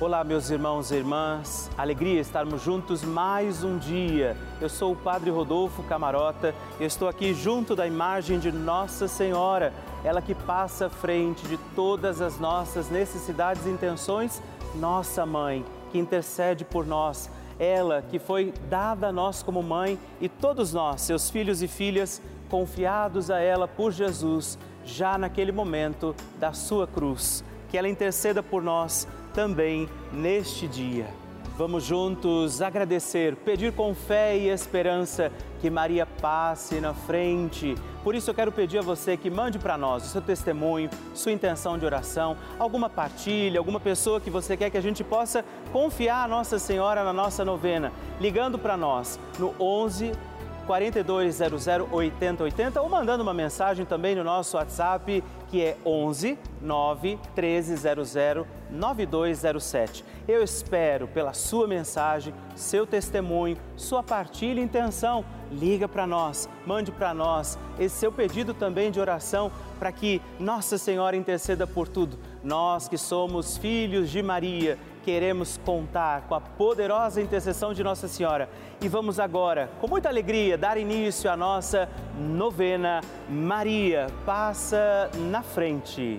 Olá, meus irmãos e irmãs, alegria estarmos juntos mais um dia. Eu sou o Padre Rodolfo Camarota e estou aqui junto da imagem de Nossa Senhora, ela que passa à frente de todas as nossas necessidades e intenções, nossa mãe, que intercede por nós, ela que foi dada a nós como mãe e todos nós, seus filhos e filhas, confiados a ela por Jesus, já naquele momento da sua cruz. Que ela interceda por nós também neste dia. Vamos juntos agradecer, pedir com fé e esperança que Maria passe na frente. Por isso eu quero pedir a você que mande para nós o seu testemunho, sua intenção de oração, alguma partilha, alguma pessoa que você quer que a gente possa confiar a Nossa Senhora na nossa novena, ligando para nós no 11 4200 8080 ou mandando uma mensagem também no nosso WhatsApp que é 11 9 1300 9207. Eu espero pela sua mensagem, seu testemunho, sua partilha e intenção. Liga para nós, mande para nós esse seu pedido também de oração para que Nossa Senhora interceda por tudo. Nós que somos filhos de Maria, queremos contar com a poderosa intercessão de Nossa Senhora. E vamos agora, com muita alegria, dar início à nossa novena Maria Passa na Frente.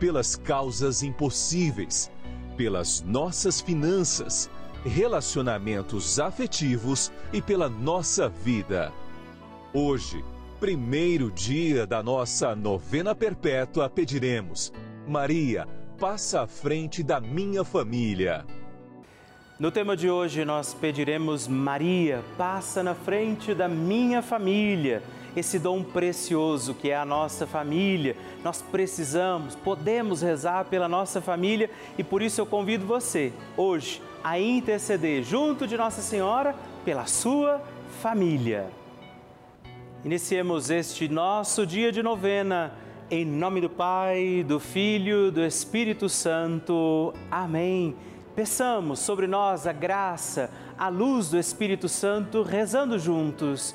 pelas causas impossíveis, pelas nossas finanças, relacionamentos afetivos e pela nossa vida. Hoje, primeiro dia da nossa novena perpétua, pediremos: Maria, passa à frente da minha família. No tema de hoje, nós pediremos: Maria, passa na frente da minha família. Esse dom precioso que é a nossa família. Nós precisamos, podemos rezar pela nossa família e por isso eu convido você, hoje, a interceder junto de Nossa Senhora pela sua família. Iniciemos este nosso dia de novena. Em nome do Pai, do Filho, do Espírito Santo. Amém. Peçamos sobre nós a graça, a luz do Espírito Santo, rezando juntos.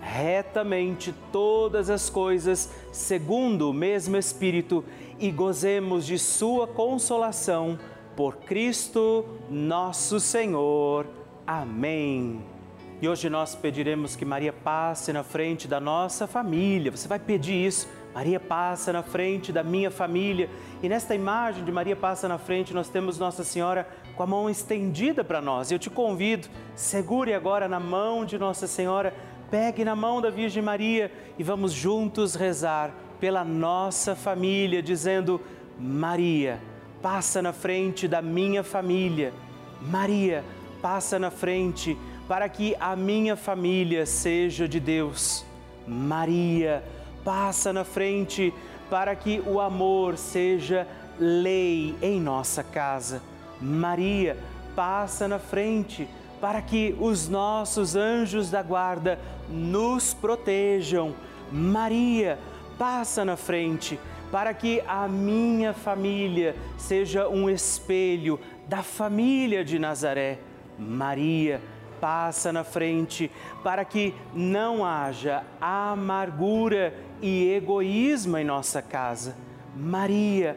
retamente todas as coisas segundo o mesmo Espírito e gozemos de Sua consolação. Por Cristo nosso Senhor. Amém. E hoje nós pediremos que Maria passe na frente da nossa família. Você vai pedir isso. Maria passa na frente da minha família. E nesta imagem de Maria passa na frente, nós temos Nossa Senhora com a mão estendida para nós. Eu te convido, segure agora na mão de Nossa Senhora, pegue na mão da Virgem Maria e vamos juntos rezar pela nossa família, dizendo: Maria, passa na frente da minha família. Maria, passa na frente para que a minha família seja de Deus. Maria, passa na frente para que o amor seja lei em nossa casa. Maria, passa na frente para que os nossos anjos da guarda nos protejam. Maria, passa na frente, para que a minha família seja um espelho da família de Nazaré. Maria, passa na frente, para que não haja amargura e egoísmo em nossa casa. Maria,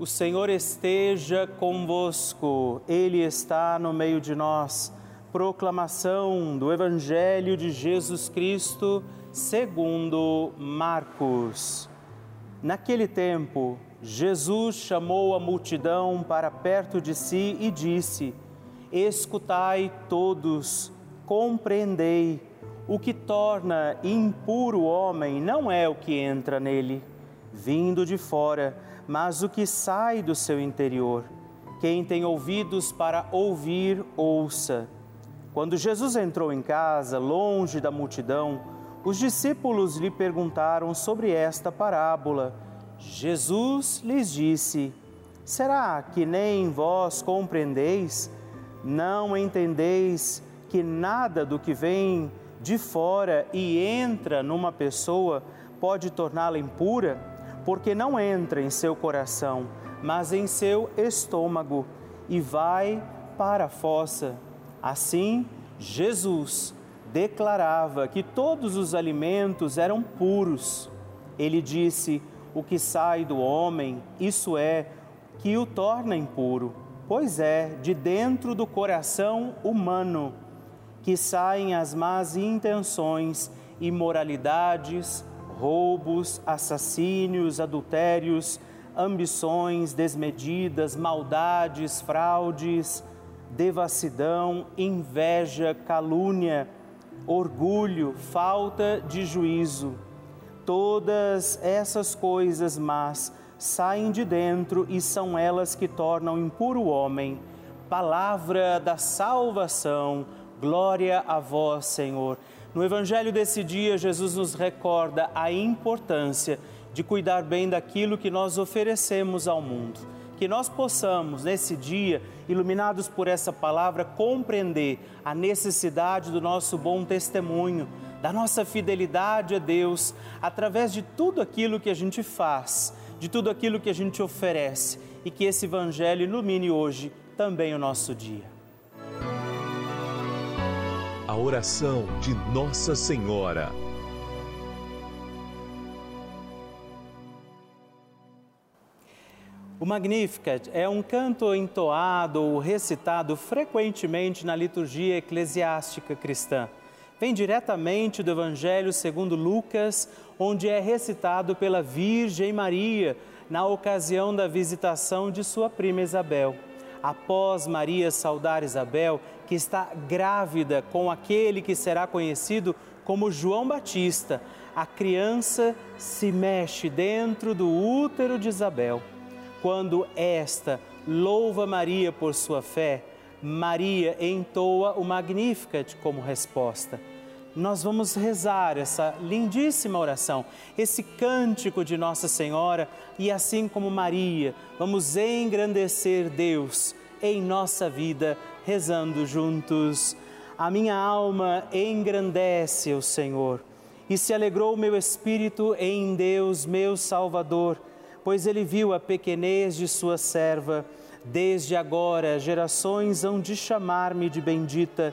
O Senhor esteja convosco, Ele está no meio de nós. Proclamação do Evangelho de Jesus Cristo, segundo Marcos. Naquele tempo, Jesus chamou a multidão para perto de si e disse: Escutai todos compreendei, o que torna impuro o homem não é o que entra nele, vindo de fora, mas o que sai do seu interior. Quem tem ouvidos para ouvir, ouça. Quando Jesus entrou em casa, longe da multidão, os discípulos lhe perguntaram sobre esta parábola. Jesus lhes disse: Será que nem vós compreendeis? Não entendeis que nada do que vem de fora e entra numa pessoa, pode torná-la impura, porque não entra em seu coração, mas em seu estômago e vai para a fossa. Assim, Jesus declarava que todos os alimentos eram puros. Ele disse: O que sai do homem, isso é, que o torna impuro. Pois é, de dentro do coração humano que saem as más intenções, imoralidades, roubos, assassínios, adultérios, ambições desmedidas, maldades, fraudes, devassidão, inveja, calúnia, orgulho, falta de juízo. Todas essas coisas más saem de dentro e são elas que tornam impuro o homem. Palavra da salvação, glória a vós, Senhor. No evangelho desse dia, Jesus nos recorda a importância de cuidar bem daquilo que nós oferecemos ao mundo que nós possamos, nesse dia, iluminados por essa palavra, compreender a necessidade do nosso bom testemunho, da nossa fidelidade a Deus, através de tudo aquilo que a gente faz, de tudo aquilo que a gente oferece, e que esse Evangelho ilumine hoje também o nosso dia. A oração de Nossa Senhora. O Magnificat é um canto entoado ou recitado frequentemente na liturgia eclesiástica cristã. Vem diretamente do Evangelho segundo Lucas, onde é recitado pela Virgem Maria na ocasião da visitação de sua prima Isabel. Após Maria saudar Isabel, que está grávida com aquele que será conhecido como João Batista, a criança se mexe dentro do útero de Isabel. Quando esta louva Maria por sua fé, Maria entoa o Magnificat como resposta. Nós vamos rezar essa lindíssima oração, esse cântico de Nossa Senhora e assim como Maria, vamos engrandecer Deus em nossa vida, rezando juntos. A minha alma engrandece o Senhor e se alegrou o meu espírito em Deus, meu Salvador pois ele viu a pequenez de sua serva. Desde agora gerações hão de chamar-me de bendita.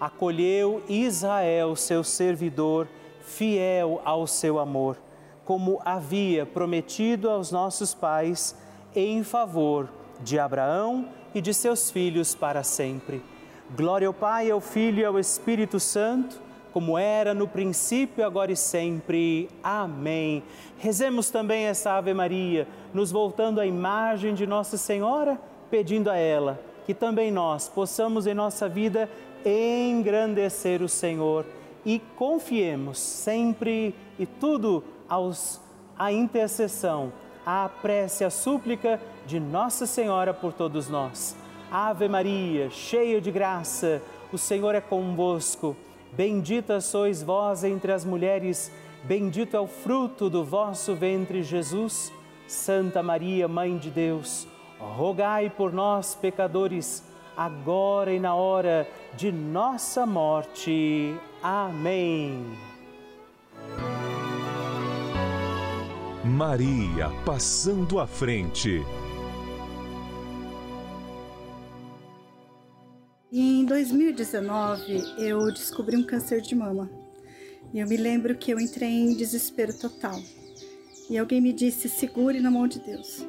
Acolheu Israel, seu servidor, fiel ao seu amor, como havia prometido aos nossos pais, em favor de Abraão e de seus filhos para sempre. Glória ao Pai, ao Filho e ao Espírito Santo como era no princípio, agora e sempre. Amém. Rezemos também essa Ave Maria, nos voltando à imagem de Nossa Senhora, pedindo a ela que também nós possamos em nossa vida engrandecer o Senhor e confiemos sempre e tudo aos a intercessão, a prece, a súplica de Nossa Senhora por todos nós. Ave Maria, cheia de graça, o Senhor é convosco. Bendita sois vós entre as mulheres, bendito é o fruto do vosso ventre, Jesus. Santa Maria, Mãe de Deus, rogai por nós, pecadores, agora e na hora de nossa morte. Amém. Maria passando à frente. Em 2019, eu descobri um câncer de mama. E eu me lembro que eu entrei em desespero total. E alguém me disse: segure na mão de Deus.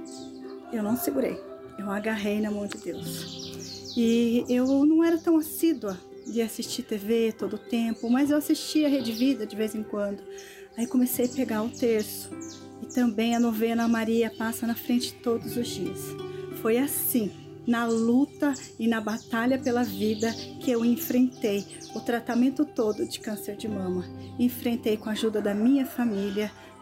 Eu não segurei, eu agarrei na mão de Deus. E eu não era tão assídua de assistir TV todo o tempo, mas eu assistia Rede Vida de vez em quando. Aí comecei a pegar o terço e também a novena Maria passa na frente todos os dias. Foi assim na luta e na batalha pela vida que eu enfrentei o tratamento todo de câncer de mama. Enfrentei com a ajuda da minha família,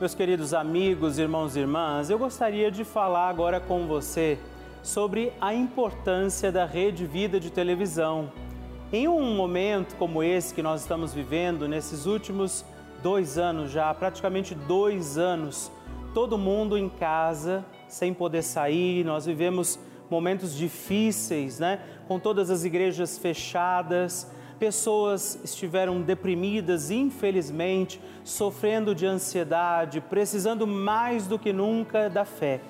Meus queridos amigos, irmãos e irmãs, eu gostaria de falar agora com você sobre a importância da Rede Vida de televisão. Em um momento como esse que nós estamos vivendo, nesses últimos dois anos já, praticamente dois anos, todo mundo em casa, sem poder sair, nós vivemos momentos difíceis, né? Com todas as igrejas fechadas, pessoas estiveram deprimidas, infelizmente, sofrendo de ansiedade, precisando mais do que nunca da fé,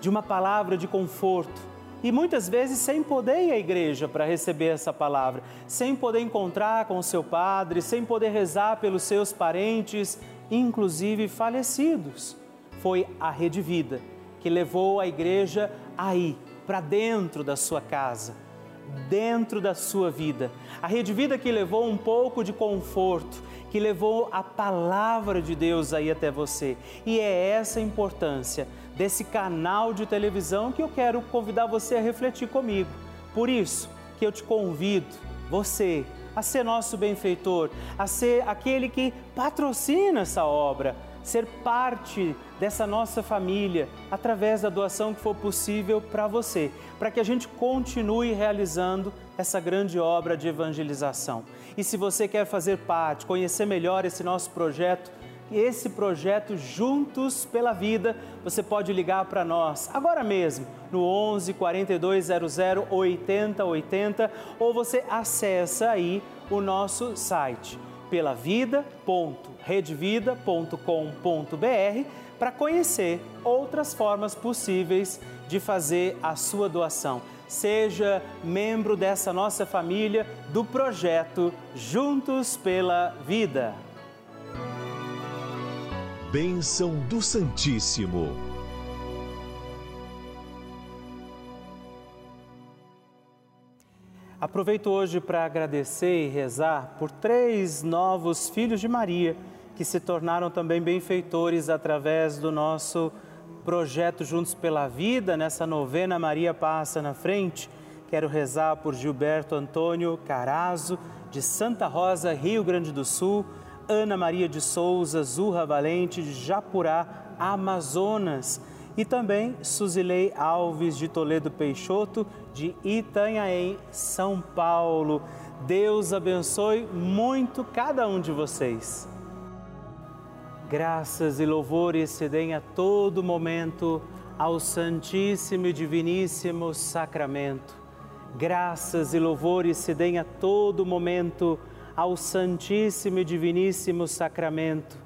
de uma palavra de conforto. E muitas vezes sem poder ir à igreja para receber essa palavra, sem poder encontrar com o seu padre, sem poder rezar pelos seus parentes, inclusive falecidos. Foi a Rede Vida que levou a igreja aí, para dentro da sua casa dentro da sua vida. A rede vida que levou um pouco de conforto, que levou a palavra de Deus aí até você. E é essa a importância desse canal de televisão que eu quero convidar você a refletir comigo. Por isso que eu te convido, você, a ser nosso benfeitor, a ser aquele que patrocina essa obra ser parte dessa nossa família através da doação que for possível para você, para que a gente continue realizando essa grande obra de evangelização. E se você quer fazer parte, conhecer melhor esse nosso projeto, esse projeto Juntos pela Vida, você pode ligar para nós agora mesmo no 11 4200 8080 ou você acessa aí o nosso site pelavida.redvida.com.br para conhecer outras formas possíveis de fazer a sua doação. Seja membro dessa nossa família do projeto Juntos pela Vida. Bênção do Santíssimo. Aproveito hoje para agradecer e rezar por três novos filhos de Maria que se tornaram também benfeitores através do nosso projeto Juntos pela Vida, nessa novena Maria Passa na Frente. Quero rezar por Gilberto Antônio Carazo, de Santa Rosa, Rio Grande do Sul, Ana Maria de Souza, Zurra Valente, de Japurá, Amazonas e também Suzilei Alves de Toledo Peixoto, de Itanhaém, São Paulo. Deus abençoe muito cada um de vocês. Graças e louvores se deem a todo momento ao Santíssimo e Diviníssimo Sacramento. Graças e louvores se deem a todo momento ao Santíssimo e Diviníssimo Sacramento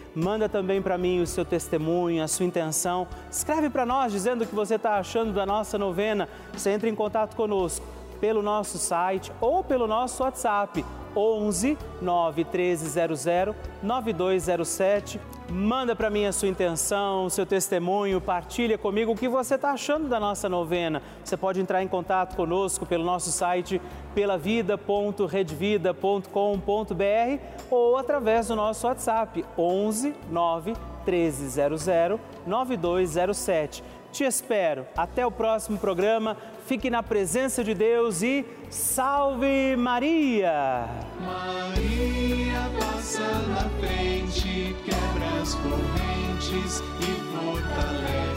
Manda também para mim o seu testemunho, a sua intenção. Escreve para nós dizendo o que você está achando da nossa novena. Você entra em contato conosco pelo nosso site ou pelo nosso WhatsApp 11 9 1300 9207. Manda para mim a sua intenção, o seu testemunho, partilha comigo o que você está achando da nossa novena. Você pode entrar em contato conosco pelo nosso site pelavida.redvida.com.br ou através do nosso WhatsApp 11 9 1300 9207. Te espero. Até o próximo programa. Fique na presença de Deus e salve Maria! Maria passa na frente, quebra as correntes e fortalece-me.